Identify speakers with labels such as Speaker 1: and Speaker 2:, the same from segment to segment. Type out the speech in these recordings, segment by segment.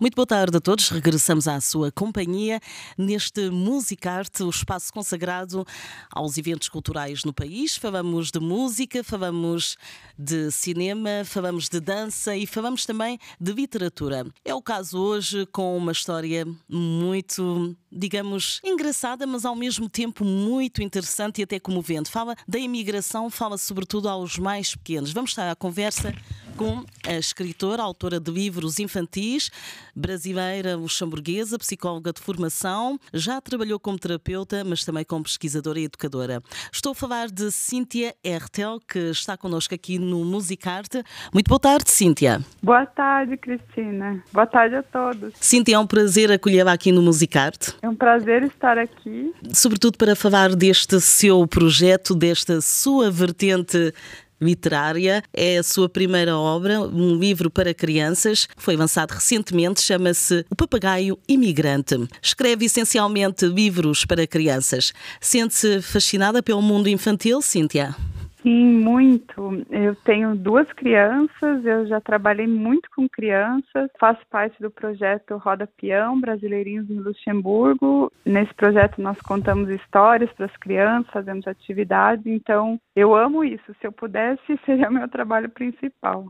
Speaker 1: Muito boa tarde a todos. Regressamos à sua companhia neste Musicarte, o espaço consagrado aos eventos culturais no país. Falamos de música, falamos de cinema, falamos de dança e falamos também de literatura. É o caso hoje com uma história muito, digamos, engraçada, mas ao mesmo tempo muito interessante e até comovente. Fala da imigração, fala sobretudo aos mais pequenos. Vamos estar à conversa com a escritora, autora de livros infantis, brasileira luxemburguesa, psicóloga de formação, já trabalhou como terapeuta, mas também como pesquisadora e educadora. Estou a falar de Cíntia Ertel, que está connosco aqui no Musicarte. Muito boa tarde, Cíntia.
Speaker 2: Boa tarde, Cristina. Boa tarde a todos.
Speaker 1: Cíntia, é um prazer acolhê-la aqui no Musicarte.
Speaker 2: É um prazer estar aqui.
Speaker 1: Sobretudo para falar deste seu projeto, desta sua vertente literária. É a sua primeira obra, um livro para crianças, foi lançado recentemente, chama-se O Papagaio Imigrante. Escreve essencialmente livros para crianças. Sente-se fascinada pelo mundo infantil, Cíntia?
Speaker 2: Sim, muito. Eu tenho duas crianças, eu já trabalhei muito com crianças, faço parte do projeto Roda Peão Brasileirinhos em Luxemburgo. Nesse projeto nós contamos histórias para as crianças, fazemos atividades, então eu amo isso. Se eu pudesse, seria meu trabalho principal.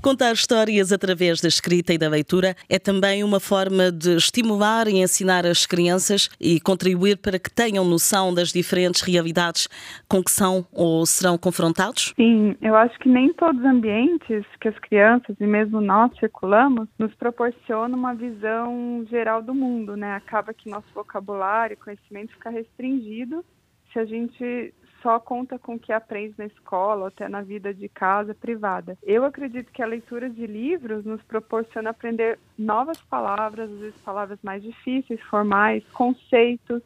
Speaker 1: Contar histórias através da escrita e da leitura é também uma forma de estimular e ensinar as crianças e contribuir para que tenham noção das diferentes realidades com que são ou serão confrontados?
Speaker 2: Sim, eu acho que nem todos os ambientes que as crianças e mesmo nós circulamos nos proporcionam uma visão geral do mundo, né? Acaba que nosso vocabulário conhecimento fica restringido se a gente só conta com o que aprende na escola até na vida de casa privada. Eu acredito que a leitura de livros nos proporciona aprender novas palavras, às vezes palavras mais difíceis, formais, conceitos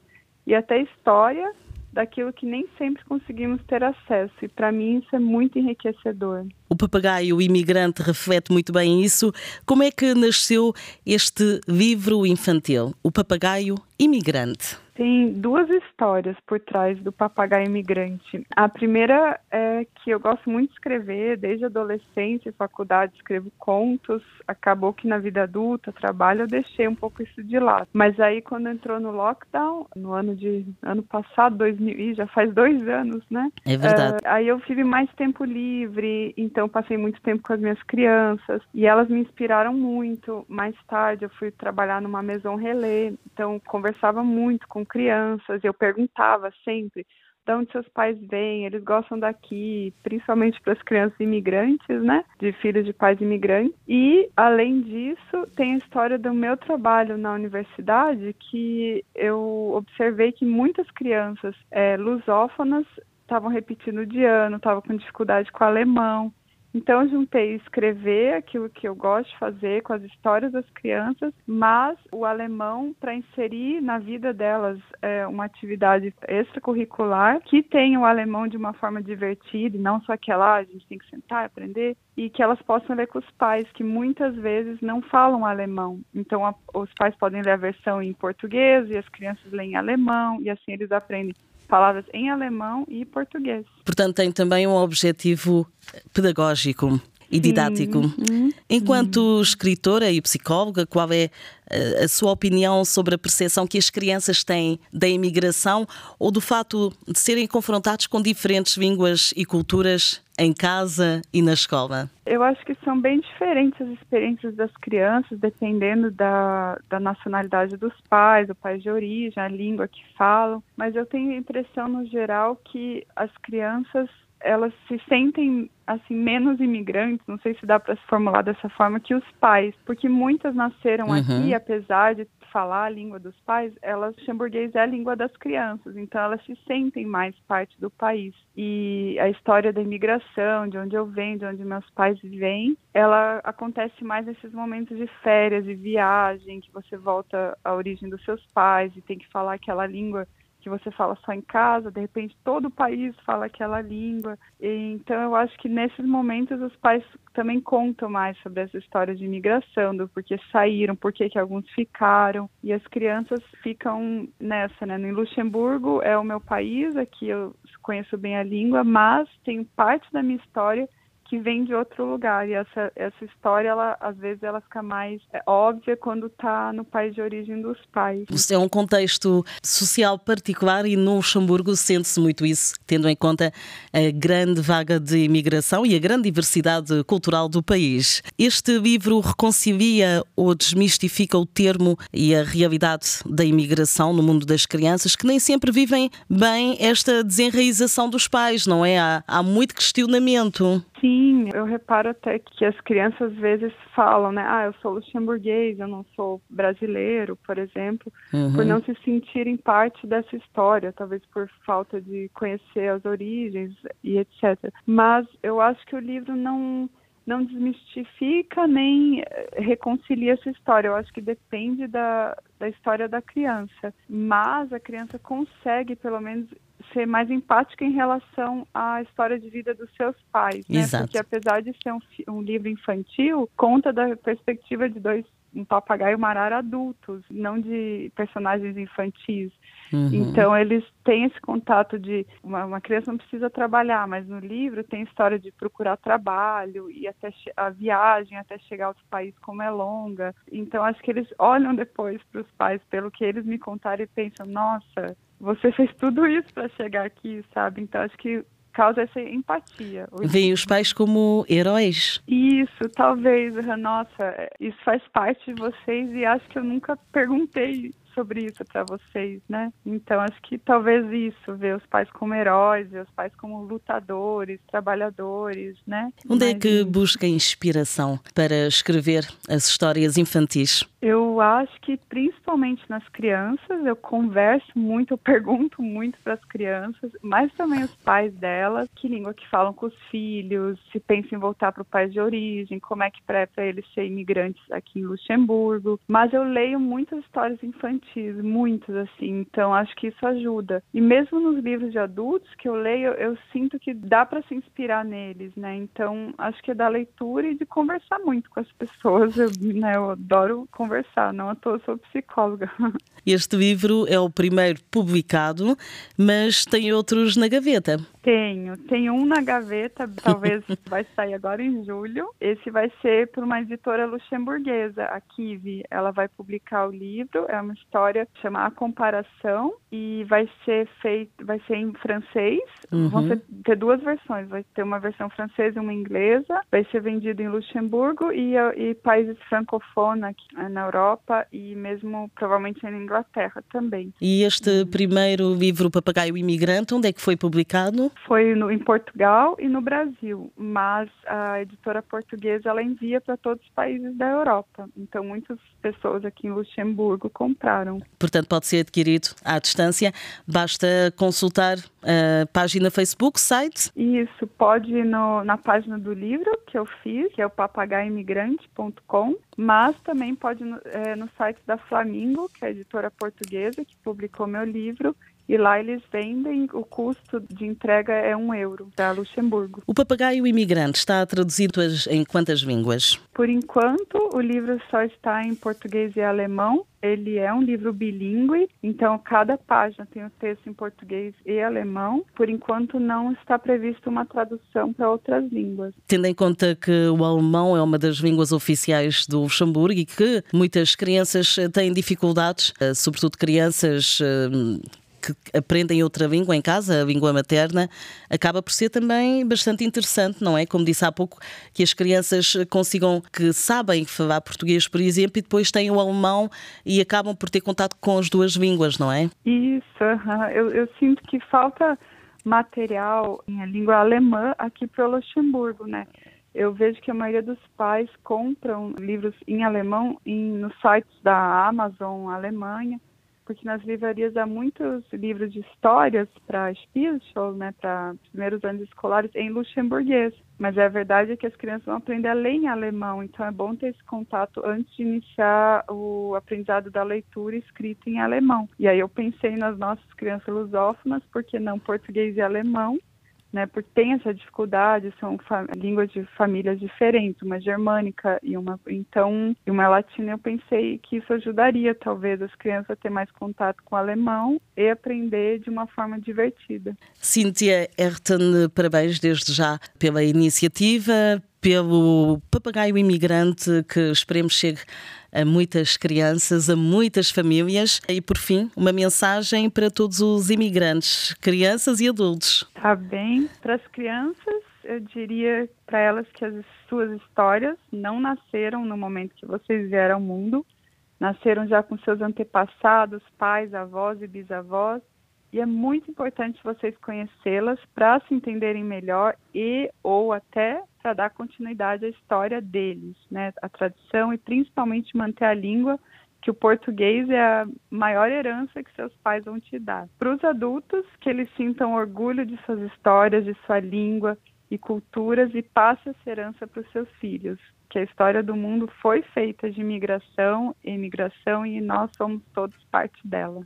Speaker 2: e até história daquilo que nem sempre conseguimos ter acesso. E para mim isso é muito enriquecedor.
Speaker 1: O papagaio imigrante reflete muito bem isso. Como é que nasceu este livro infantil, O Papagaio Imigrante?
Speaker 2: Tem duas histórias por trás do papagaio imigrante. A primeira é que eu gosto muito de escrever, desde adolescência e faculdade escrevo contos. Acabou que na vida adulta, trabalho, eu deixei um pouco isso de lado. Mas aí quando entrou no lockdown, no ano de ano passado, 2000, já faz dois anos, né?
Speaker 1: É verdade. Uh,
Speaker 2: aí eu tive mais tempo livre, então passei muito tempo com as minhas crianças e elas me inspiraram muito. Mais tarde eu fui trabalhar numa maison relé, então conversava muito com crianças, eu perguntava sempre de onde seus pais vêm, eles gostam daqui, principalmente para as crianças imigrantes, né? De filhos de pais imigrantes. E, além disso, tem a história do meu trabalho na universidade, que eu observei que muitas crianças é, lusófonas estavam repetindo de ano, estavam com dificuldade com alemão. Então, juntei escrever aquilo que eu gosto de fazer com as histórias das crianças, mas o alemão para inserir na vida delas é, uma atividade extracurricular que tenha o alemão de uma forma divertida e não só aquela, ah, a gente tem que sentar e aprender, e que elas possam ler com os pais, que muitas vezes não falam alemão. Então, a, os pais podem ler a versão em português e as crianças leem alemão, e assim eles aprendem palavras em alemão e português.
Speaker 1: Portanto, tem também um objetivo pedagógico e didático. Uhum. Enquanto escritora e psicóloga, qual é eh, a sua opinião sobre a percepção que as crianças têm da imigração ou do fato de serem confrontados com diferentes línguas e culturas em casa e na escola?
Speaker 2: Eu acho que são bem diferentes as experiências das crianças, dependendo da, da nacionalidade dos pais, do país de origem, a língua que falam. Mas eu tenho a impressão, no geral, que as crianças elas se sentem assim menos imigrantes, não sei se dá para se formular dessa forma que os pais, porque muitas nasceram uhum. aqui, apesar de falar a língua dos pais, elas luxemburguês é a língua das crianças, então elas se sentem mais parte do país. E a história da imigração, de onde eu venho, de onde meus pais vêm, ela acontece mais nesses momentos de férias, de viagem, que você volta à origem dos seus pais e tem que falar aquela língua que você fala só em casa, de repente todo o país fala aquela língua. E, então eu acho que nesses momentos os pais também contam mais sobre essa história de imigração, do porquê saíram, porquê que alguns ficaram. E as crianças ficam nessa, né? No Luxemburgo é o meu país, aqui eu conheço bem a língua, mas tem parte da minha história que vem de outro lugar. E essa, essa história, ela, às vezes, ela fica mais é, óbvia quando está no país de origem dos pais.
Speaker 1: Isso é um contexto social particular e no Luxemburgo sente-se muito isso, tendo em conta a grande vaga de imigração e a grande diversidade cultural do país. Este livro reconcilia ou desmistifica o termo e a realidade da imigração no mundo das crianças, que nem sempre vivem bem esta desenraização dos pais, não é? Há, há muito questionamento.
Speaker 2: Sim, eu reparo até que as crianças às vezes falam, né? Ah, eu sou luxemburguês, eu não sou brasileiro, por exemplo, uhum. por não se sentirem parte dessa história, talvez por falta de conhecer as origens e etc. Mas eu acho que o livro não não desmistifica nem eh, reconcilia essa história. Eu acho que depende da, da história da criança. Mas a criança consegue, pelo menos, ser mais empática em relação à história de vida dos seus pais, né?
Speaker 1: Exato.
Speaker 2: Porque apesar de ser um, um livro infantil, conta da perspectiva de dois um papagaio uma arara adultos, não de personagens infantis. Uhum. Então eles têm esse contato de uma, uma, criança não precisa trabalhar, mas no livro tem história de procurar trabalho e até a viagem até chegar aos países como é longa. Então acho que eles olham depois para os pais pelo que eles me contaram e pensam, nossa, você fez tudo isso para chegar aqui, sabe? Então acho que causa essa empatia.
Speaker 1: Veem os pais como heróis.
Speaker 2: Isso, talvez. Nossa, isso faz parte de vocês e acho que eu nunca perguntei sobre isso para vocês, né? Então acho que talvez isso, ver os pais como heróis, ver os pais como lutadores, trabalhadores, né?
Speaker 1: Onde é Mas, é que busca inspiração para escrever as histórias infantis?
Speaker 2: Eu acho que principalmente nas crianças, eu converso muito, eu pergunto muito para as crianças, mas também os pais delas, que língua que falam com os filhos, se pensam em voltar para o país de origem, como é que é para eles ser imigrantes aqui em Luxemburgo. Mas eu leio muitas histórias infantis infantis, muitos assim, então acho que isso ajuda. E mesmo nos livros de adultos que eu leio, eu sinto que dá para se inspirar neles, né? Então acho que é da leitura e de conversar muito com as pessoas. Eu, né, eu adoro conversar, não à toa sou psicóloga.
Speaker 1: Este livro é o primeiro publicado, mas tem outros na gaveta.
Speaker 2: Tenho, tenho um na gaveta, talvez vai sair agora em julho. Esse vai ser por uma editora luxemburguesa, a Kiwi. Ela vai publicar o livro, é uma história chama A Comparação e vai ser feito, vai ser em francês. Uhum. Vão ser, ter duas versões, vai ter uma versão francesa e uma inglesa. Vai ser vendido em Luxemburgo e, e países francófonos na Europa e mesmo provavelmente na Inglaterra também.
Speaker 1: E este primeiro livro Papagaio Imigrante, onde é que foi publicado?
Speaker 2: Foi no, em Portugal e no Brasil, mas a editora portuguesa ela envia para todos os países da Europa. Então muitas pessoas aqui em Luxemburgo compraram.
Speaker 1: Portanto, pode ser adquirido à distância. Basta consultar a página Facebook, site?
Speaker 2: Isso, pode ir no, na página do livro que eu fiz, que é o papagaimigrante.com, mas também pode no, é, no site da Flamingo, que é a editora portuguesa que publicou meu livro, e lá eles vendem, o custo de entrega é um euro para Luxemburgo.
Speaker 1: O Papagaio Imigrante está traduzido em quantas línguas?
Speaker 2: Por enquanto, o livro só está em português e alemão. Ele é um livro bilíngue, então cada página tem o texto em português e alemão. Por enquanto, não está prevista uma tradução para outras línguas.
Speaker 1: Tendo em conta que o alemão é uma das línguas oficiais do Luxemburgo e que muitas crianças têm dificuldades, eh, sobretudo crianças eh, que aprendem outra língua em casa, a língua materna, acaba por ser também bastante interessante, não é? Como disse há pouco, que as crianças consigam, que sabem falar português, por exemplo, e depois têm o alemão e acabam por ter contato com as duas línguas, não é?
Speaker 2: Isso, eu, eu sinto que falta material em língua alemã aqui para o Luxemburgo, né? Eu vejo que a maioria dos pais compram livros em alemão em, nos sites da Amazon Alemanha porque nas livrarias há muitos livros de histórias para Spielschule, né, para primeiros anos escolares, em luxemburguês. Mas a verdade é que as crianças vão aprender a ler em alemão, então é bom ter esse contato antes de iniciar o aprendizado da leitura escrita em alemão. E aí eu pensei nas nossas crianças lusófonas, porque não português e alemão, né, porque tem essa dificuldade, são línguas de famílias diferentes, uma germânica e uma então e uma latina. Eu pensei que isso ajudaria talvez as crianças a ter mais contato com o alemão e aprender de uma forma divertida.
Speaker 1: Cíntia Erten, parabéns desde já pela iniciativa, pelo papagaio imigrante que esperemos chegue a muitas crianças, a muitas famílias. E, por fim, uma mensagem para todos os imigrantes, crianças e adultos.
Speaker 2: Tá bem. Para as crianças, eu diria para elas que as suas histórias não nasceram no momento que vocês vieram ao mundo, nasceram já com seus antepassados, pais, avós e bisavós, e é muito importante vocês conhecê-las para se entenderem melhor e ou até para dar continuidade à história deles, né? A tradição e principalmente manter a língua, que o português é a maior herança que seus pais vão te dar. Para os adultos, que eles sintam orgulho de suas histórias, de sua língua e culturas e passe essa herança para os seus filhos. Que a história do mundo foi feita de migração, imigração e nós somos todos parte dela.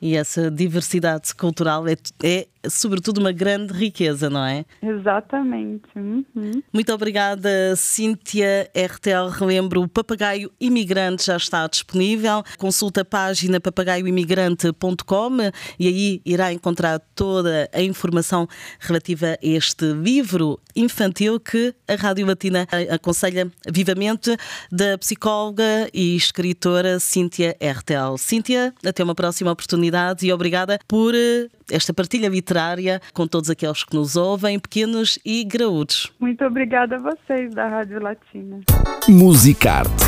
Speaker 1: E essa diversidade cultural é, é, sobretudo, uma grande riqueza, não é?
Speaker 2: Exatamente. Uhum.
Speaker 1: Muito obrigada, Cíntia RTL. Relembro, o Papagaio Imigrante já está disponível. Consulta a página papagaioimigrante.com e aí irá encontrar toda a informação relativa a este livro infantil que a Rádio Latina aconselha vivamente da psicóloga e escritora Cíntia RTL. Cíntia, até uma próxima oportunidade e obrigada por eh, esta partilha literária com todos aqueles que nos ouvem, pequenos e graúdos.
Speaker 2: Muito obrigada a vocês da Rádio Latina.
Speaker 3: Musicarte